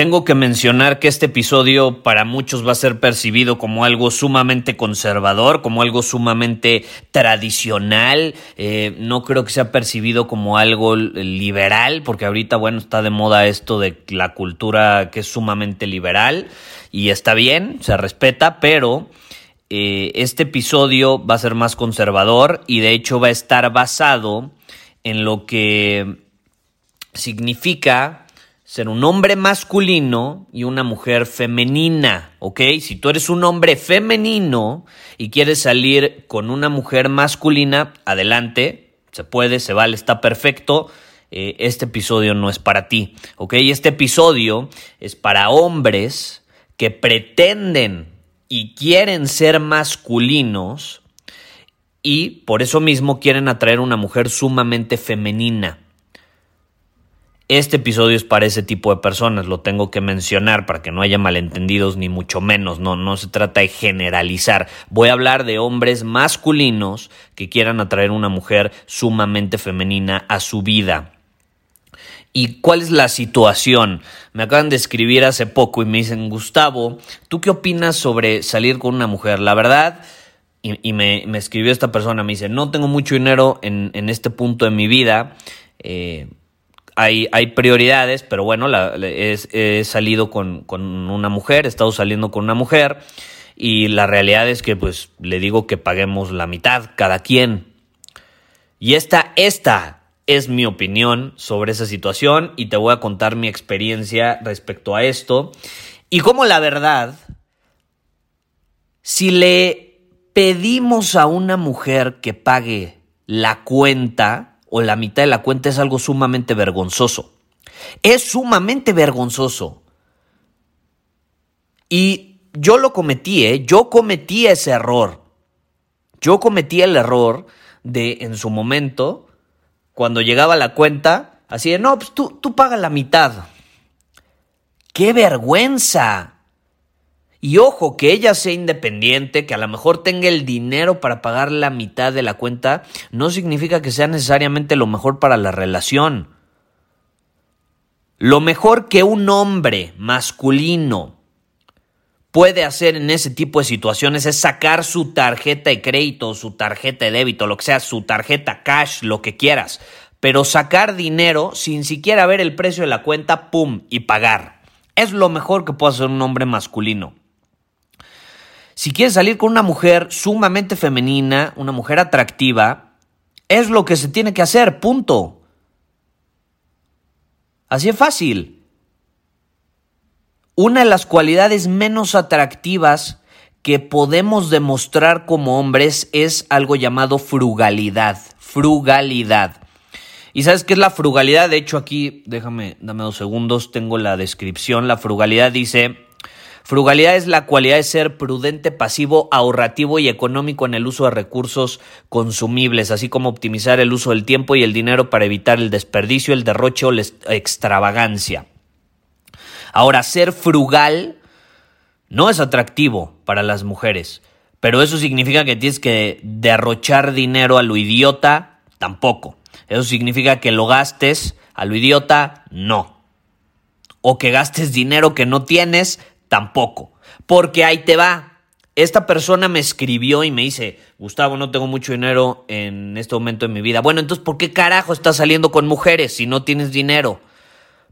Tengo que mencionar que este episodio para muchos va a ser percibido como algo sumamente conservador, como algo sumamente tradicional. Eh, no creo que sea percibido como algo liberal, porque ahorita, bueno, está de moda esto de la cultura que es sumamente liberal y está bien, se respeta, pero eh, este episodio va a ser más conservador y de hecho va a estar basado en lo que significa ser un hombre masculino y una mujer femenina, ¿ok? Si tú eres un hombre femenino y quieres salir con una mujer masculina, adelante, se puede, se vale, está perfecto. Eh, este episodio no es para ti, ¿ok? Este episodio es para hombres que pretenden y quieren ser masculinos y por eso mismo quieren atraer una mujer sumamente femenina. Este episodio es para ese tipo de personas, lo tengo que mencionar para que no haya malentendidos ni mucho menos, no, no se trata de generalizar. Voy a hablar de hombres masculinos que quieran atraer una mujer sumamente femenina a su vida. ¿Y cuál es la situación? Me acaban de escribir hace poco y me dicen, Gustavo, ¿tú qué opinas sobre salir con una mujer? La verdad, y, me, escribió esta persona, me dice, no tengo mucho dinero en, este punto de mi vida. Eh, hay, prioridades, pero bueno, he, salido con, con, una mujer, he estado saliendo con una mujer y la realidad es que pues le digo que paguemos la mitad cada quien. Y esta, esta es mi opinión sobre esa situación y te voy a contar mi experiencia respecto a esto. Y como la verdad, si le pedimos a una mujer que pague la cuenta, o la mitad de la cuenta es algo sumamente vergonzoso. Es sumamente vergonzoso. Y yo lo cometí, ¿eh? Yo cometí ese error. Yo cometí el error de, en su momento, cuando llegaba la cuenta, así de, no, pues tú, tú pagas la mitad. ¡Qué vergüenza! Y ojo, que ella sea independiente, que a lo mejor tenga el dinero para pagar la mitad de la cuenta, no significa que sea necesariamente lo mejor para la relación. Lo mejor que un hombre masculino puede hacer en ese tipo de situaciones es sacar su tarjeta de crédito, su tarjeta de débito, lo que sea, su tarjeta cash, lo que quieras, pero sacar dinero sin siquiera ver el precio de la cuenta, pum, y pagar. Es lo mejor que puede hacer un hombre masculino. Si quieres salir con una mujer sumamente femenina, una mujer atractiva, es lo que se tiene que hacer, punto. Así es fácil. Una de las cualidades menos atractivas que podemos demostrar como hombres es algo llamado frugalidad. Frugalidad. ¿Y sabes qué es la frugalidad? De hecho, aquí, déjame, dame dos segundos, tengo la descripción. La frugalidad dice Frugalidad es la cualidad de ser prudente, pasivo, ahorrativo y económico en el uso de recursos consumibles, así como optimizar el uso del tiempo y el dinero para evitar el desperdicio, el derroche o la extravagancia. Ahora, ser frugal no es atractivo para las mujeres, pero eso significa que tienes que derrochar dinero a lo idiota, tampoco. Eso significa que lo gastes a lo idiota, no. O que gastes dinero que no tienes, Tampoco. Porque ahí te va. Esta persona me escribió y me dice, Gustavo, no tengo mucho dinero en este momento de mi vida. Bueno, entonces, ¿por qué carajo estás saliendo con mujeres si no tienes dinero?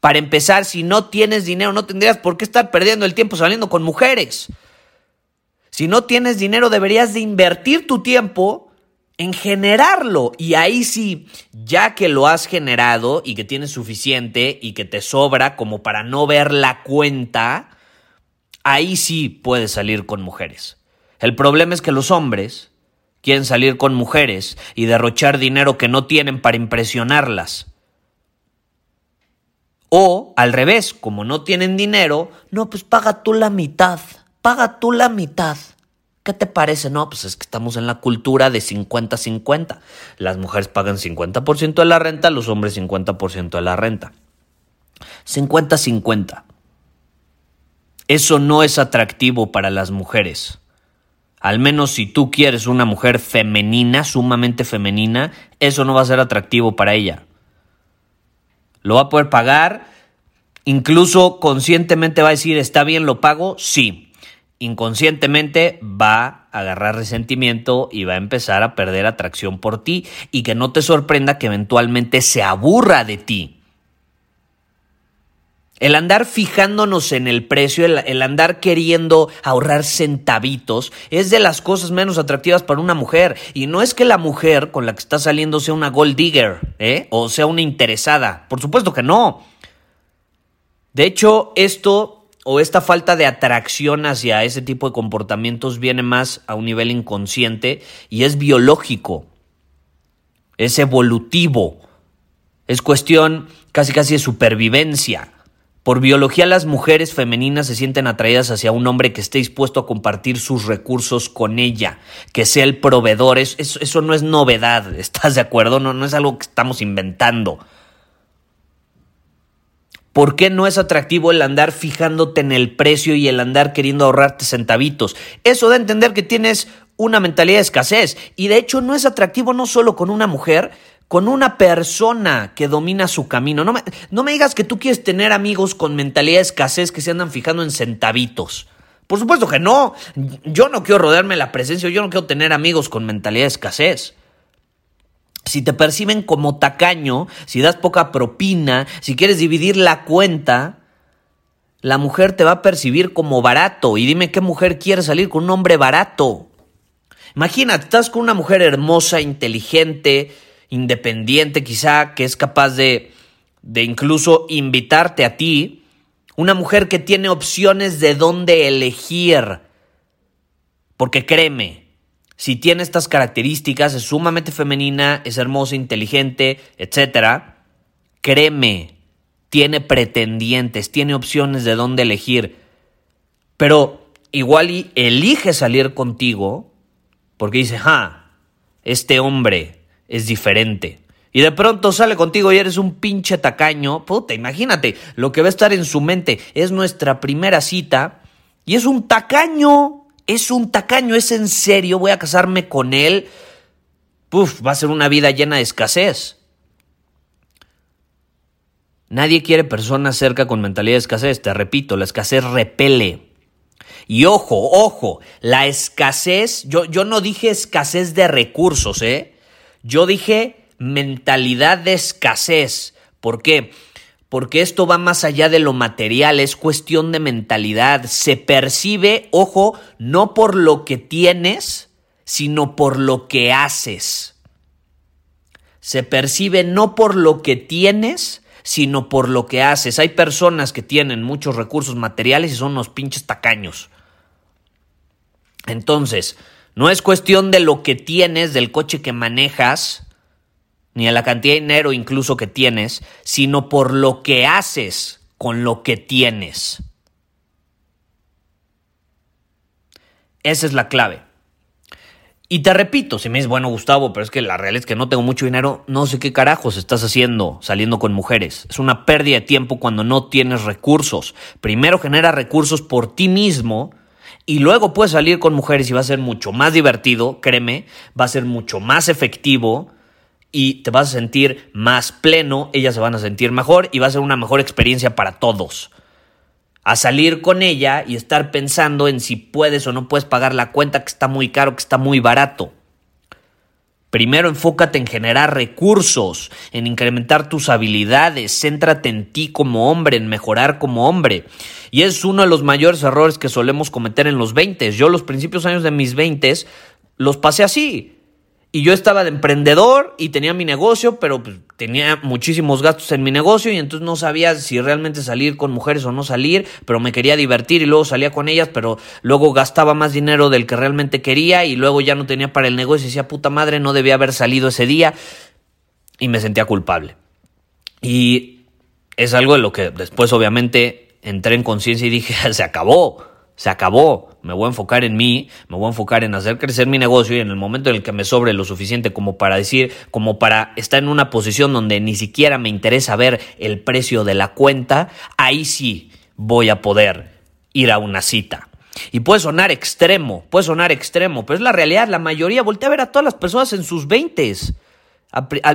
Para empezar, si no tienes dinero, no tendrías por qué estar perdiendo el tiempo saliendo con mujeres. Si no tienes dinero, deberías de invertir tu tiempo en generarlo. Y ahí sí, ya que lo has generado y que tienes suficiente y que te sobra como para no ver la cuenta, ahí sí puedes salir con mujeres. El problema es que los hombres quieren salir con mujeres y derrochar dinero que no tienen para impresionarlas. O al revés, como no tienen dinero, no, pues paga tú la mitad, paga tú la mitad. ¿Qué te parece? No, pues es que estamos en la cultura de 50-50. Las mujeres pagan 50% de la renta, los hombres 50% de la renta. 50-50. Eso no es atractivo para las mujeres. Al menos si tú quieres una mujer femenina, sumamente femenina, eso no va a ser atractivo para ella lo va a poder pagar, incluso conscientemente va a decir, está bien, lo pago, sí. Inconscientemente va a agarrar resentimiento y va a empezar a perder atracción por ti y que no te sorprenda que eventualmente se aburra de ti. El andar fijándonos en el precio, el, andar queriendo ahorrar centavitos, es de las cosas menos atractivas para una mujer. Y no es que la mujer con la que está saliendo sea una gold digger, ¿eh? O sea una interesada. Por supuesto que no. De hecho, esto o esta falta de atracción hacia ese tipo de comportamientos viene más a un nivel inconsciente y es biológico. Es evolutivo. Es cuestión casi casi de supervivencia. Por biología las mujeres femeninas se sienten atraídas hacia un hombre que esté dispuesto a compartir sus recursos con ella, que sea el proveedor. Eso, no es novedad, ¿estás de acuerdo? No, no es algo que estamos inventando. ¿Por qué no es atractivo el andar fijándote en el precio y el andar queriendo ahorrarte centavitos? Eso da a entender que tienes una mentalidad de escasez. Y de hecho no es atractivo no solo con una mujer, con una persona que domina su camino. No me, no me digas que tú quieres tener amigos con mentalidad de escasez que se andan fijando en centavitos. Por supuesto que no. Yo no quiero rodearme la presencia, yo no quiero tener amigos con mentalidad de escasez. Si te perciben como tacaño, si das poca propina, si quieres dividir la cuenta, la mujer te va a percibir como barato. Y dime qué mujer quiere salir con un hombre barato. Imagínate, estás con una mujer hermosa, inteligente, independiente quizá, que es capaz de, de incluso invitarte a ti, una mujer que tiene opciones de dónde elegir. Porque créeme, si tiene estas características, es sumamente femenina, es hermosa, inteligente, etc., créeme, tiene pretendientes, tiene opciones de dónde elegir. Pero igual y elige salir contigo porque dice, ah, este hombre es diferente. Y de pronto sale contigo y eres un pinche tacaño. Puta, imagínate, lo que va a estar en su mente es nuestra primera cita y es un tacaño. Es un tacaño, es en serio, voy a casarme con él. Puf, va a ser una vida llena de escasez. Nadie quiere personas cerca con mentalidad de escasez. Te repito, la escasez repele. Y ojo, ojo, la escasez, yo, yo no dije escasez de recursos, ¿eh? Yo dije mentalidad de escasez. ¿Por qué? Porque esto va más allá de lo material, es cuestión de mentalidad. Se percibe, ojo, no por lo que tienes, sino por lo que haces. Se percibe no por lo que tienes, sino por lo que haces. Hay personas que tienen muchos recursos materiales y son unos pinches tacaños. Entonces, no es cuestión de lo que tienes, del coche que manejas, ni de la cantidad de dinero incluso que tienes, sino por lo que haces con lo que tienes. Esa es la clave. Y te repito, si me dices, bueno, Gustavo, pero es que la realidad es que no tengo mucho dinero, no sé qué carajos estás haciendo saliendo con mujeres. Es una pérdida de tiempo cuando no tienes recursos. Primero genera recursos por ti mismo y luego puedes salir con mujeres y va a ser mucho más divertido, créeme, va a ser mucho más efectivo y te vas a sentir más pleno, ellas se van a sentir mejor y va a ser una mejor experiencia para todos. A salir con ella y estar pensando en si puedes o no puedes pagar la cuenta que está muy caro, que está muy barato. Primero enfócate en generar recursos, en incrementar tus habilidades, céntrate en ti como hombre, en mejorar como hombre. Y es uno de los mayores errores que solemos cometer en los 20. Yo los principios años de mis 20 los pasé así. Y yo estaba de emprendedor y tenía mi negocio, pero pues, tenía muchísimos gastos en mi negocio y entonces no sabía si realmente salir con mujeres o no salir, pero me quería divertir y luego salía con ellas, pero luego gastaba más dinero del que realmente quería y luego ya no tenía para el negocio y decía, puta madre, no debía haber salido ese día y me sentía culpable. Y es algo de lo que después obviamente entré en conciencia y dije, se acabó se acabó. Me voy a enfocar en mí, me voy a enfocar en hacer crecer mi negocio y en el momento en el que me sobre lo suficiente como para decir, como para estar en una posición donde ni siquiera me interesa ver el precio de la cuenta, ahí sí voy a poder ir a una cita. Y puede sonar extremo, puede sonar extremo, pero es la realidad. La mayoría, voltea a ver a todas las personas en sus veintes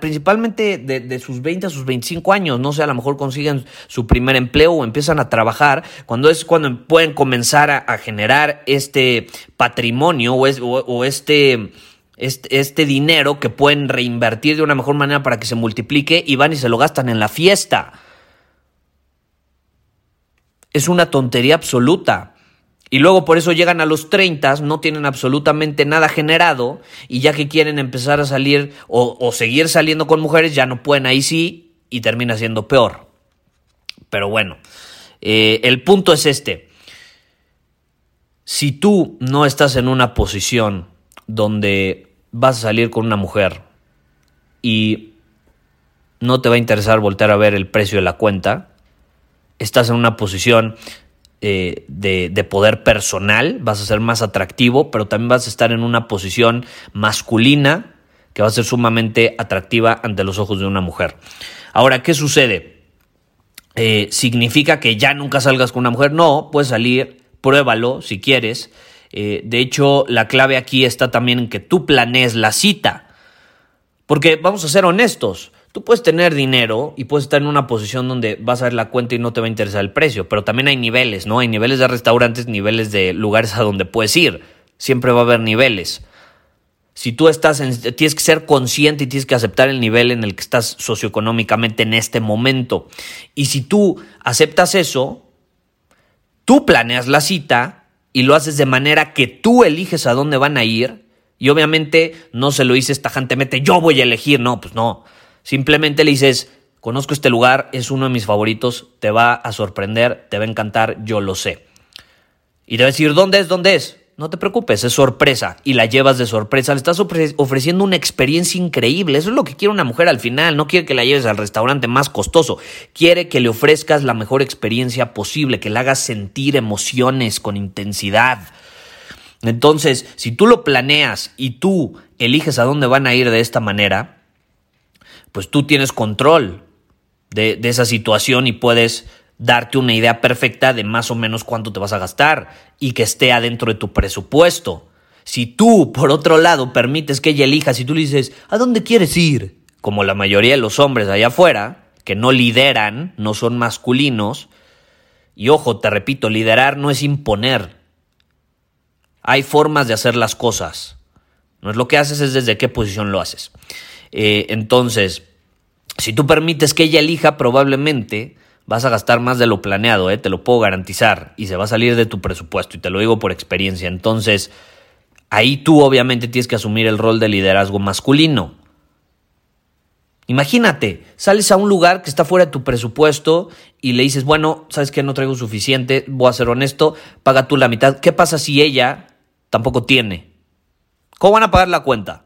principalmente de, sus 20 a sus 25 años, no sé, a lo mejor consiguen su primer empleo o empiezan a trabajar, cuando es cuando pueden comenzar a, generar este patrimonio o, este, este, este, dinero que pueden reinvertir de una mejor manera para que se multiplique y van y se lo gastan en la fiesta. Es una tontería absoluta. Y luego por eso llegan a los 30, no tienen absolutamente nada generado y ya que quieren empezar a salir o, seguir saliendo con mujeres, ya no pueden ahí sí y termina siendo peor. Pero bueno, eh, el punto es este. Si tú no estás en una posición donde vas a salir con una mujer y no te va a interesar volver a ver el precio de la cuenta, estás en una posición eh, de, poder personal, vas a ser más atractivo, pero también vas a estar en una posición masculina que va a ser sumamente atractiva ante los ojos de una mujer. Ahora, ¿qué sucede? Eh, ¿Significa que ya nunca salgas con una mujer? No, puedes salir, pruébalo si quieres. Eh, de hecho, la clave aquí está también en que tú planees la cita. Porque vamos a ser honestos, Tú puedes tener dinero y puedes estar en una posición donde vas a ver la cuenta y no te va a interesar el precio, pero también hay niveles, ¿no? Hay niveles de restaurantes, niveles de lugares a donde puedes ir. Siempre va a haber niveles. Si tú estás en, tienes que ser consciente y tienes que aceptar el nivel en el que estás socioeconómicamente en este momento. Y si tú aceptas eso, tú planeas la cita y lo haces de manera que tú eliges a dónde van a ir. Y obviamente no se lo dices tajantemente, yo voy a elegir, no, pues no. Simplemente le dices, conozco este lugar, es uno de mis favoritos, te va a sorprender, te va a encantar, yo lo sé. Y te va a decir, ¿dónde es? ¿Dónde es? No te preocupes, es sorpresa y la llevas de sorpresa. Le estás ofreciendo una experiencia increíble. Eso es lo que quiere una mujer al final. No quiere que la lleves al restaurante más costoso. Quiere que le ofrezcas la mejor experiencia posible, que le hagas sentir emociones con intensidad. Entonces, si tú lo planeas y tú eliges a dónde van a ir de esta manera, pues tú tienes control de, esa situación y puedes darte una idea perfecta de más o menos cuánto te vas a gastar y que esté adentro de tu presupuesto. Si tú, por otro lado, permites que ella elija, si tú le dices, ¿a dónde quieres ir? Como la mayoría de los hombres allá afuera, que no lideran, no son masculinos, y ojo, te repito, liderar no es imponer. Hay formas de hacer las cosas. No es lo que haces, es desde qué posición lo haces. Eh, entonces, si tú permites que ella elija, probablemente vas a gastar más de lo planeado, eh, te lo puedo garantizar, y se va a salir de tu presupuesto, y te lo digo por experiencia. Entonces, ahí tú obviamente tienes que asumir el rol de liderazgo masculino. Imagínate, sales a un lugar que está fuera de tu presupuesto y le dices, bueno, sabes que no traigo suficiente, voy a ser honesto, paga tú la mitad. ¿Qué pasa si ella tampoco tiene? ¿Cómo van a pagar la cuenta?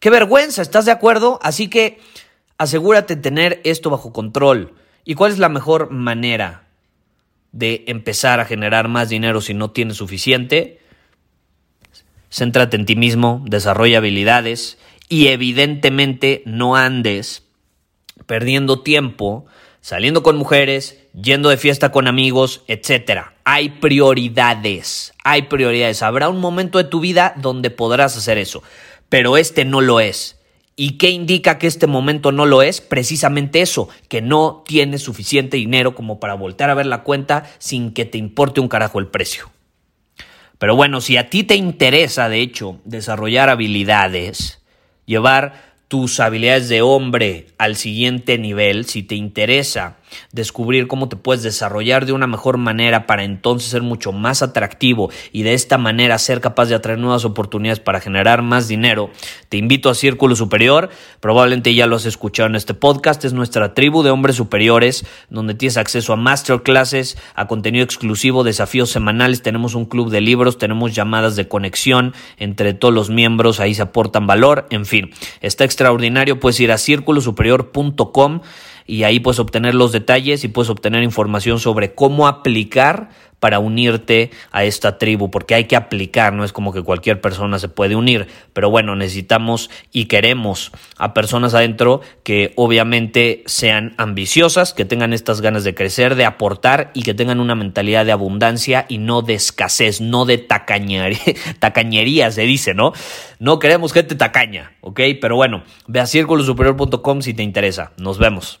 Qué vergüenza, ¿estás de acuerdo? Así que asegúrate de tener esto bajo control. ¿Y cuál es la mejor manera de empezar a generar más dinero si no tienes suficiente? Céntrate en ti mismo, desarrolla habilidades y evidentemente no andes perdiendo tiempo saliendo con mujeres, yendo de fiesta con amigos, etc. Hay prioridades, hay prioridades. Habrá un momento de tu vida donde podrás hacer eso pero este no lo es. ¿Y qué indica que este momento no lo es? Precisamente eso, que no tienes suficiente dinero como para voltear a ver la cuenta sin que te importe un carajo el precio. Pero bueno, si a ti te interesa, de hecho, desarrollar habilidades, llevar tus habilidades de hombre al siguiente nivel, si te interesa descubrir cómo te puedes desarrollar de una mejor manera para entonces ser mucho más atractivo y de esta manera ser capaz de atraer nuevas oportunidades para generar más dinero, te invito a Círculo Superior. Probablemente ya lo has escuchado en este podcast. Es nuestra tribu de hombres superiores donde tienes acceso a masterclasses, a contenido exclusivo, desafíos semanales. Tenemos un club de libros, tenemos llamadas de conexión entre todos los miembros. Ahí se aportan valor. En fin, está extraordinario. Puedes ir a círculosuperior.com y ahí puedes obtener los detalles y puedes obtener información sobre cómo aplicar para unirte a esta tribu, porque hay que aplicar, no es como que cualquier persona se puede unir, pero bueno, necesitamos y queremos a personas adentro que obviamente sean ambiciosas, que tengan estas ganas de crecer, de aportar y que tengan una mentalidad de abundancia y no de escasez, no de tacañería, tacañería se dice, ¿no? No queremos gente tacaña, ¿ok? Pero bueno, ve a círculosuperior.com si te interesa. Nos vemos.